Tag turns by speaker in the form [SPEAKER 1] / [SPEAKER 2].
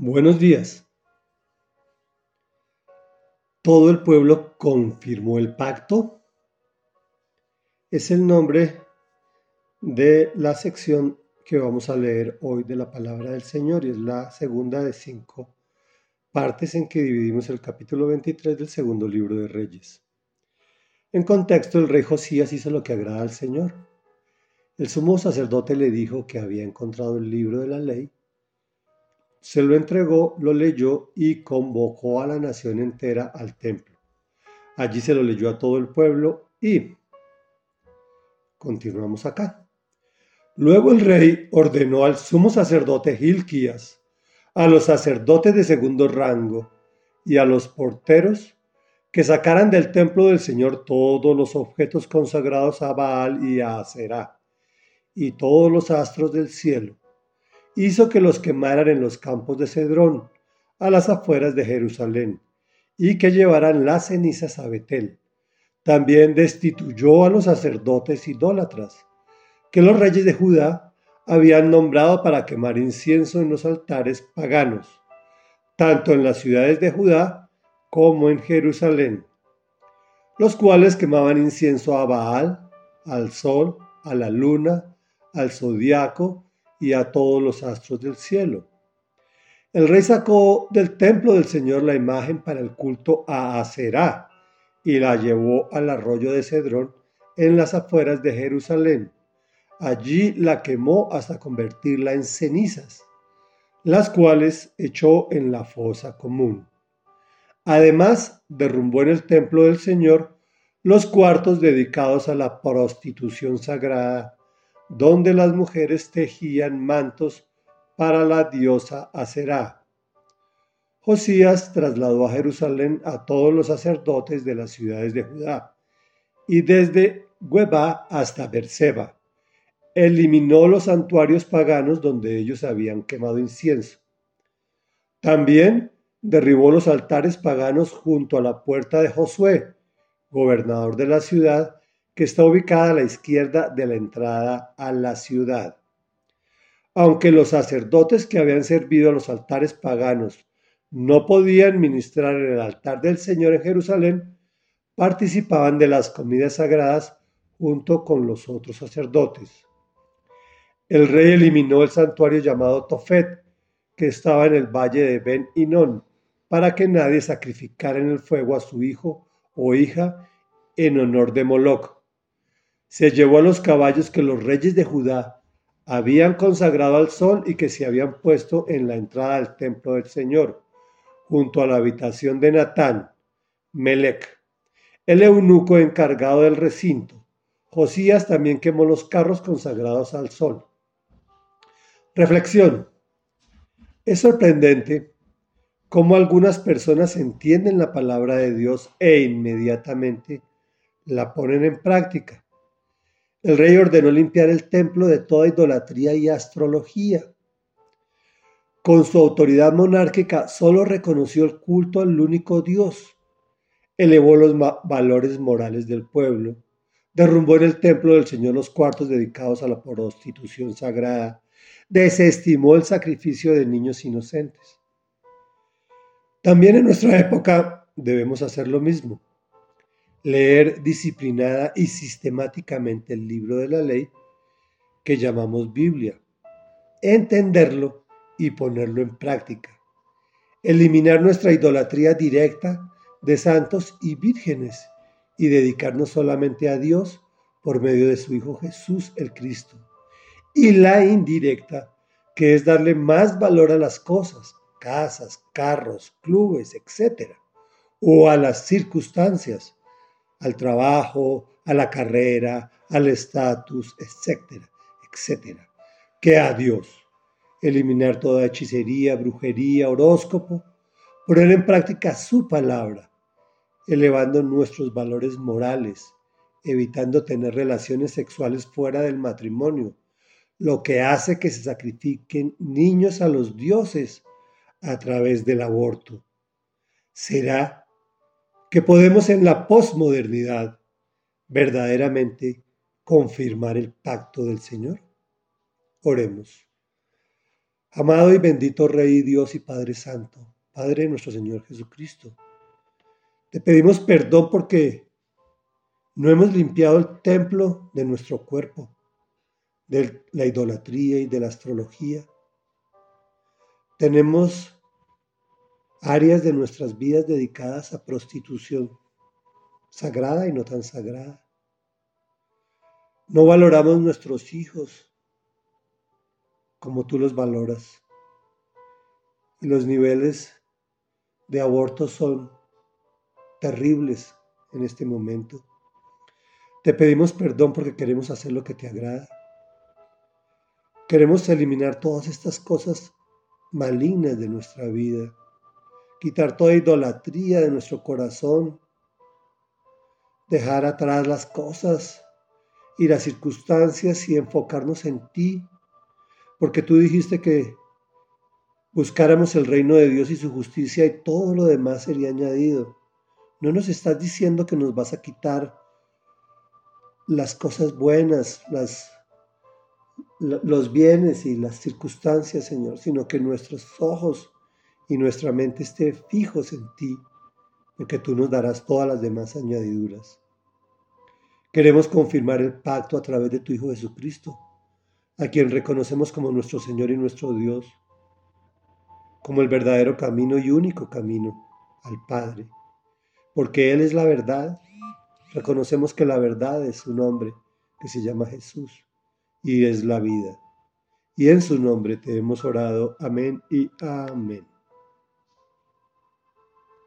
[SPEAKER 1] Buenos días. Todo el pueblo confirmó el pacto. Es el nombre de la sección que vamos a leer hoy de la palabra del Señor y es la segunda de cinco partes en que dividimos el capítulo 23 del segundo libro de Reyes. En contexto, el rey Josías hizo lo que agrada al Señor. El sumo sacerdote le dijo que había encontrado el libro de la ley se lo entregó, lo leyó y convocó a la nación entera al templo. Allí se lo leyó a todo el pueblo y continuamos acá. Luego el rey ordenó al sumo sacerdote Gilquías, a los sacerdotes de segundo rango y a los porteros que sacaran del templo del Señor todos los objetos consagrados a Baal y a Aserá y todos los astros del cielo hizo que los quemaran en los campos de Cedrón, a las afueras de Jerusalén, y que llevaran las cenizas a Betel. También destituyó a los sacerdotes idólatras, que los reyes de Judá habían nombrado para quemar incienso en los altares paganos, tanto en las ciudades de Judá como en Jerusalén, los cuales quemaban incienso a Baal, al sol, a la luna, al zodiaco y a todos los astros del cielo. El rey sacó del templo del Señor la imagen para el culto a Aserá y la llevó al arroyo de Cedrón en las afueras de Jerusalén. Allí la quemó hasta convertirla en cenizas, las cuales echó en la fosa común. Además, derrumbó en el templo del Señor los cuartos dedicados a la prostitución sagrada donde las mujeres tejían mantos para la diosa Aserá. Josías trasladó a Jerusalén a todos los sacerdotes de las ciudades de Judá y desde Guebá hasta Berseba. Eliminó los santuarios paganos donde ellos habían quemado incienso. También derribó los altares paganos junto a la puerta de Josué, gobernador de la ciudad, que está ubicada a la izquierda de la entrada a la ciudad. Aunque los sacerdotes que habían servido a los altares paganos no podían ministrar en el altar del Señor en Jerusalén, participaban de las comidas sagradas junto con los otros sacerdotes. El rey eliminó el santuario llamado Tofet, que estaba en el valle de Ben Inón, para que nadie sacrificara en el fuego a su hijo o hija en honor de Moloch se llevó a los caballos que los reyes de Judá habían consagrado al sol y que se habían puesto en la entrada del templo del Señor, junto a la habitación de Natán, Melech, el eunuco encargado del recinto. Josías también quemó los carros consagrados al sol. Reflexión. Es sorprendente cómo algunas personas entienden la palabra de Dios e inmediatamente la ponen en práctica. El rey ordenó limpiar el templo de toda idolatría y astrología. Con su autoridad monárquica solo reconoció el culto al único Dios, elevó los valores morales del pueblo, derrumbó en el templo del Señor los cuartos dedicados a la prostitución sagrada, desestimó el sacrificio de niños inocentes. También en nuestra época debemos hacer lo mismo leer disciplinada y sistemáticamente el libro de la ley que llamamos Biblia, entenderlo y ponerlo en práctica, eliminar nuestra idolatría directa de santos y vírgenes y dedicarnos solamente a Dios por medio de su Hijo Jesús el Cristo, y la indirecta, que es darle más valor a las cosas, casas, carros, clubes, etc., o a las circunstancias, al trabajo, a la carrera, al estatus, etcétera, etcétera, que a Dios. Eliminar toda hechicería, brujería, horóscopo, poner en práctica su palabra, elevando nuestros valores morales, evitando tener relaciones sexuales fuera del matrimonio, lo que hace que se sacrifiquen niños a los dioses a través del aborto. Será que podemos en la posmodernidad verdaderamente confirmar el pacto del Señor? Oremos. Amado y bendito Rey Dios y Padre Santo, Padre nuestro Señor Jesucristo, te pedimos perdón porque no hemos limpiado el templo de nuestro cuerpo, de la idolatría y de la astrología. Tenemos áreas de nuestras vidas dedicadas a prostitución, sagrada y no tan sagrada. No valoramos nuestros hijos, como tú los valoras. Y los niveles de aborto son terribles en este momento. Te pedimos perdón porque queremos hacer lo que te agrada. Queremos eliminar todas estas cosas malignas de nuestra vida, quitar toda idolatría de nuestro corazón, dejar atrás las cosas y las circunstancias y enfocarnos en ti porque tú dijiste que buscáramos el reino de Dios y su justicia y todo lo demás sería añadido. No nos estás diciendo que nos vas a quitar las cosas buenas, los bienes y las circunstancias, Señor, sino que nuestros ojos y nuestra mente esté fijos en ti, porque tú nos darás todas las demás añadiduras. Queremos confirmar el pacto a través de tu Hijo Jesucristo a quien reconocemos como nuestro Señor y nuestro Dios, como el verdadero camino y único camino al Padre, porque Él es la verdad. Reconocemos que la verdad es un nombre que se llama Jesús y es la vida. Y en su nombre te hemos orado. Amén y amén.